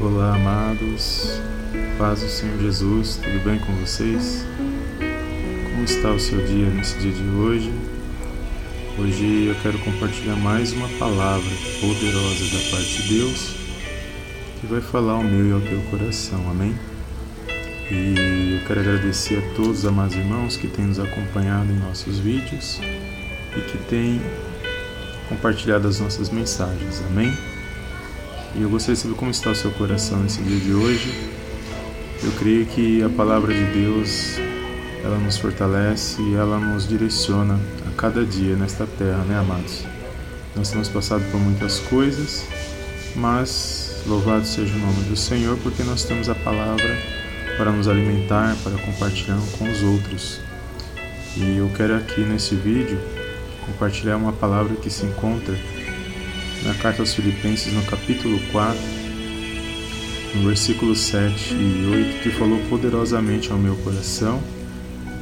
Olá, amados. Paz do Senhor Jesus, tudo bem com vocês? Como está o seu dia nesse dia de hoje? Hoje eu quero compartilhar mais uma palavra poderosa da parte de Deus que vai falar ao meu e ao teu coração, amém? E eu quero agradecer a todos os amados irmãos que têm nos acompanhado em nossos vídeos e que têm compartilhado as nossas mensagens, amém? E eu gostaria de saber como está o seu coração nesse dia de hoje. Eu creio que a palavra de Deus ela nos fortalece e ela nos direciona a cada dia nesta terra, né, amados? Nós temos passado por muitas coisas, mas louvado seja o nome do Senhor, porque nós temos a palavra para nos alimentar, para compartilhar com os outros. E eu quero aqui nesse vídeo compartilhar uma palavra que se encontra na carta aos Filipenses, no capítulo 4, no versículo 7 e 8, que falou poderosamente ao meu coração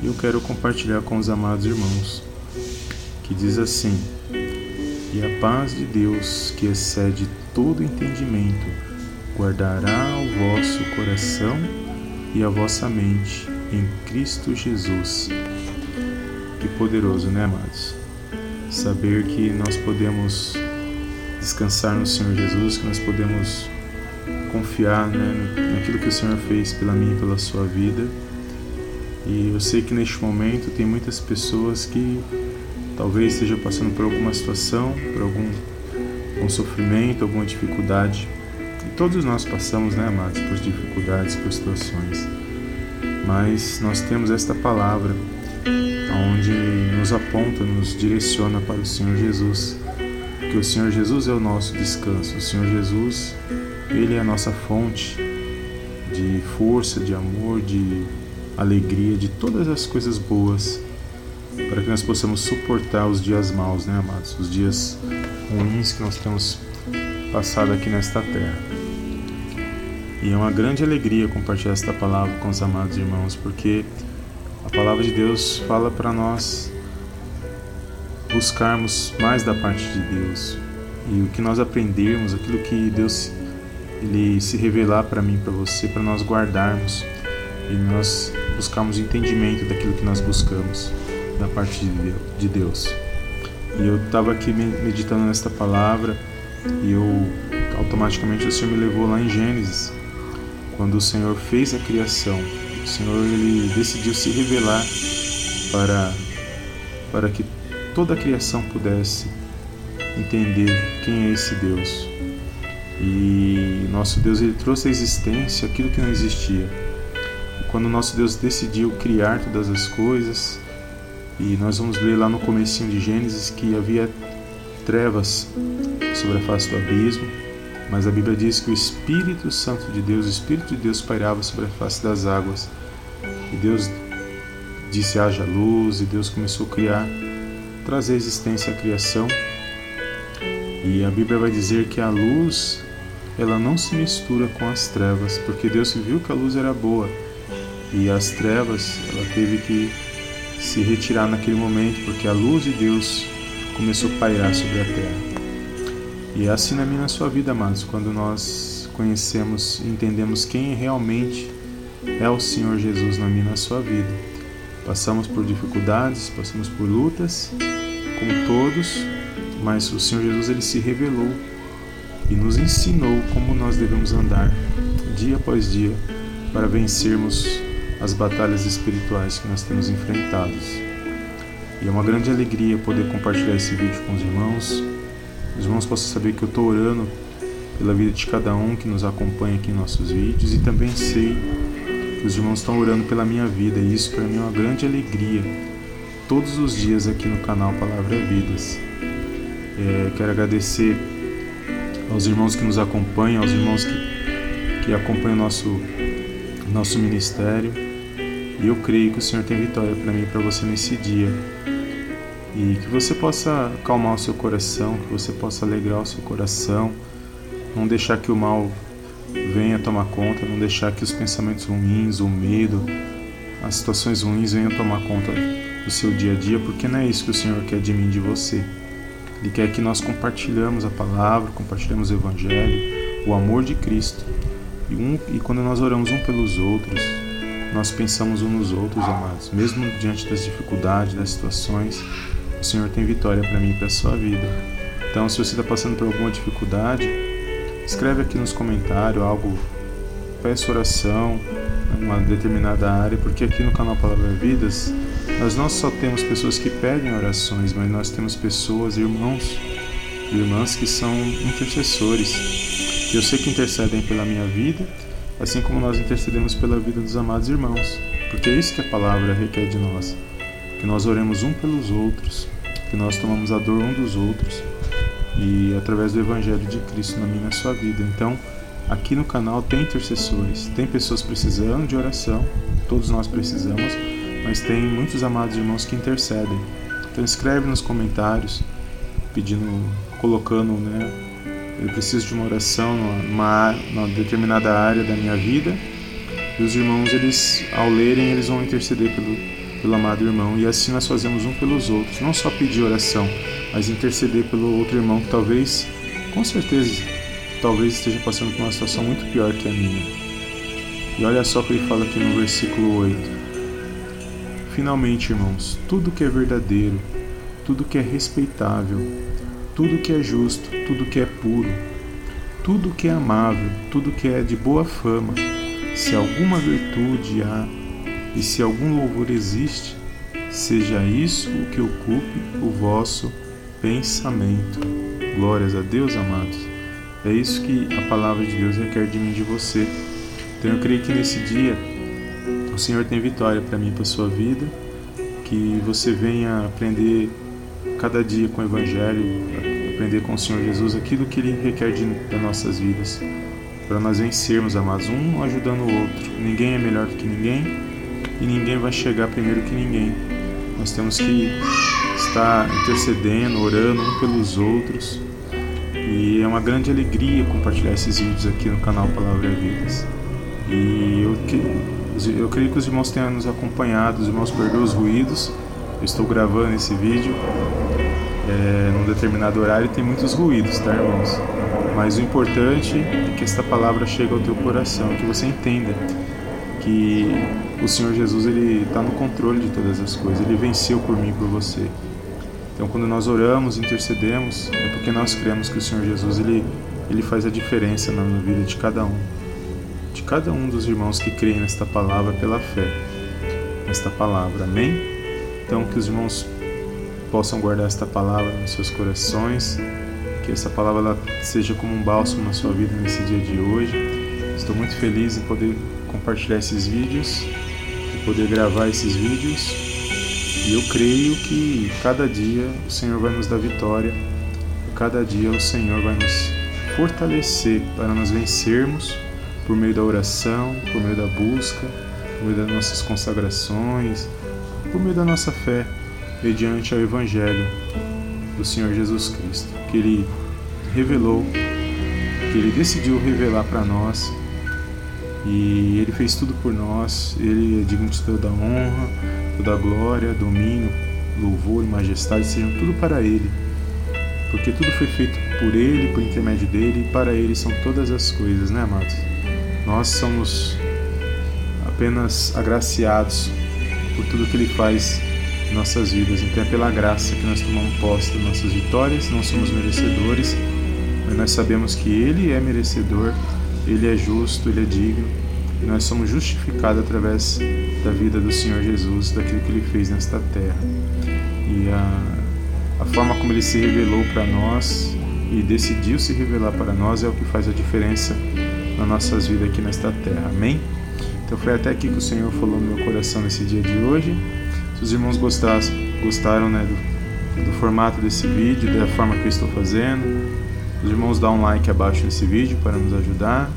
e eu quero compartilhar com os amados irmãos, que diz assim: E a paz de Deus, que excede todo entendimento, guardará o vosso coração e a vossa mente em Cristo Jesus. Que poderoso, né, amados? Saber que nós podemos descansar no Senhor Jesus, que nós podemos confiar né, naquilo que o Senhor fez pela minha e pela sua vida. E eu sei que neste momento tem muitas pessoas que talvez estejam passando por alguma situação, por algum, algum sofrimento, alguma dificuldade. E todos nós passamos, né, amados, por dificuldades, por situações. Mas nós temos esta palavra onde nos aponta, nos direciona para o Senhor Jesus que o Senhor Jesus é o nosso descanso. O Senhor Jesus, ele é a nossa fonte de força, de amor, de alegria, de todas as coisas boas, para que nós possamos suportar os dias maus, né, amados? Os dias ruins que nós temos passado aqui nesta terra. E é uma grande alegria compartilhar esta palavra com os amados irmãos, porque a palavra de Deus fala para nós buscarmos mais da parte de Deus e o que nós aprendermos, aquilo que Deus ele se revelar para mim, para você, para nós guardarmos e nós buscarmos entendimento daquilo que nós buscamos da parte de Deus. E eu estava aqui meditando nesta palavra e eu automaticamente o Senhor me levou lá em Gênesis, quando o Senhor fez a criação. O Senhor ele decidiu se revelar para para que toda a criação pudesse entender quem é esse Deus. E nosso Deus ele trouxe à existência aquilo que não existia. Quando nosso Deus decidiu criar todas as coisas, e nós vamos ler lá no comecinho de Gênesis que havia trevas sobre a face do abismo, mas a Bíblia diz que o Espírito Santo de Deus, o Espírito de Deus pairava sobre a face das águas. E Deus disse haja luz, e Deus começou a criar trazer existência à criação. E a Bíblia vai dizer que a luz ela não se mistura com as trevas, porque Deus viu que a luz era boa e as trevas ela teve que se retirar naquele momento, porque a luz de Deus começou a pairar sobre a terra. E é assim na minha sua vida, amados, quando nós conhecemos entendemos quem realmente é o Senhor Jesus na minha na sua vida. Passamos por dificuldades, passamos por lutas, como todos, mas o Senhor Jesus ele se revelou e nos ensinou como nós devemos andar dia após dia para vencermos as batalhas espirituais que nós temos enfrentados. E é uma grande alegria poder compartilhar esse vídeo com os irmãos. Os irmãos possam saber que eu estou orando pela vida de cada um que nos acompanha aqui em nossos vídeos e também sei que os irmãos estão orando pela minha vida e isso para mim é uma grande alegria todos os dias aqui no canal Palavra Vidas. É, quero agradecer aos irmãos que nos acompanham, aos irmãos que, que acompanham nosso nosso ministério. E eu creio que o Senhor tem vitória para mim e para você nesse dia. E que você possa acalmar o seu coração, que você possa alegrar o seu coração, não deixar que o mal venha tomar conta, não deixar que os pensamentos ruins, o medo, as situações ruins venham tomar conta do seu dia a dia, porque não é isso que o Senhor quer de mim, de você. Ele quer que nós compartilhamos a palavra, compartilhemos o Evangelho, o amor de Cristo, E, um, e quando nós oramos um pelos outros, nós pensamos uns nos outros, amados. Mesmo diante das dificuldades, das situações, o Senhor tem vitória para mim e para a sua vida. Então, se você está passando por alguma dificuldade, escreve aqui nos comentários algo, peça oração numa determinada área, porque aqui no canal Palavra Vidas, nós não só temos pessoas que pedem orações, mas nós temos pessoas, irmãos, irmãs que são intercessores, eu sei que intercedem pela minha vida, assim como nós intercedemos pela vida dos amados irmãos, porque é isso que a palavra requer de nós, que nós oremos um pelos outros, que nós tomamos a dor um dos outros e através do evangelho de Cristo na minha e na sua vida. Então, aqui no canal tem intercessores, tem pessoas precisando de oração, todos nós precisamos, mas tem muitos amados irmãos que intercedem. Então escreve nos comentários pedindo, colocando, né? Eu preciso de uma oração numa, numa determinada área da minha vida. E os irmãos, eles, ao lerem, eles vão interceder pelo, pelo amado irmão. E assim nós fazemos um pelos outros. Não só pedir oração, mas interceder pelo outro irmão que talvez, com certeza, talvez esteja passando por uma situação muito pior que a minha. E olha só o que ele fala aqui no versículo 8. Finalmente, irmãos, tudo que é verdadeiro, tudo que é respeitável, tudo que é justo, tudo que é puro, tudo que é amável, tudo que é de boa fama, se alguma virtude há e se algum louvor existe, seja isso o que ocupe o vosso pensamento. Glórias a Deus, amados. É isso que a palavra de Deus requer de mim e de você. Então eu creio que nesse dia o Senhor tem vitória para mim para sua vida, que você venha aprender cada dia com o Evangelho, aprender com o Senhor Jesus aquilo que Ele requer de, das nossas vidas, para nós vencermos, amados, um ajudando o outro. Ninguém é melhor do que ninguém e ninguém vai chegar primeiro que ninguém. Nós temos que estar intercedendo, orando um pelos outros. E é uma grande alegria compartilhar esses vídeos aqui no canal Palavra Vidas. E eu, eu creio que os irmãos tenham nos acompanhado, os irmãos perdoam os ruídos. Eu estou gravando esse vídeo é, num determinado horário e tem muitos ruídos, tá, irmãos? Mas o importante é que esta palavra chegue ao teu coração, que você entenda que o Senhor Jesus ele está no controle de todas as coisas. Ele venceu por mim, por você. Então, quando nós oramos, intercedemos, é porque nós cremos que o Senhor Jesus ele ele faz a diferença na vida de cada um, de cada um dos irmãos que creem nesta palavra pela fé, nesta palavra. Amém? Então, que os irmãos possam guardar esta palavra nos seus corações, que essa palavra seja como um bálsamo na sua vida nesse dia de hoje. Estou muito feliz em poder compartilhar esses vídeos, de poder gravar esses vídeos. E eu creio que cada dia o Senhor vai nos dar vitória, cada dia o Senhor vai nos fortalecer para nós vencermos por meio da oração, por meio da busca, por meio das nossas consagrações, por meio da nossa fé mediante ao Evangelho do Senhor Jesus Cristo, que Ele revelou, que Ele decidiu revelar para nós e Ele fez tudo por nós, Ele é digno de toda honra, toda glória, domínio, louvor e majestade, sejam tudo para Ele, porque tudo foi feito por Ele, por intermédio dEle, e para Ele são todas as coisas, né, amados? Nós somos apenas agraciados por tudo que Ele faz nossas vidas. Então é pela graça que nós tomamos posse das nossas vitórias, não somos merecedores, mas nós sabemos que Ele é merecedor, Ele é justo, Ele é digno, e nós somos justificados através da vida do Senhor Jesus, daquilo que Ele fez nesta terra. E a, a forma como Ele se revelou para nós e decidiu se revelar para nós é o que faz a diferença nas nossas vidas aqui nesta terra. Amém? Então foi até aqui que o Senhor falou no meu coração nesse dia de hoje. Se os irmãos gostassem, gostaram né, do, do formato desse vídeo, da forma que eu estou fazendo, os irmãos dá um like abaixo nesse vídeo para nos ajudar,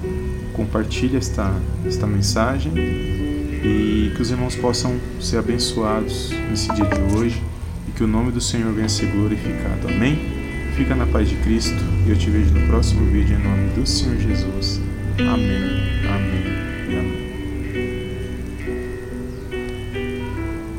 compartilhe esta, esta mensagem e que os irmãos possam ser abençoados nesse dia de hoje e que o nome do Senhor venha ser glorificado. Amém? Fica na paz de Cristo e eu te vejo no próximo vídeo em nome do Senhor Jesus. Amém. Amém.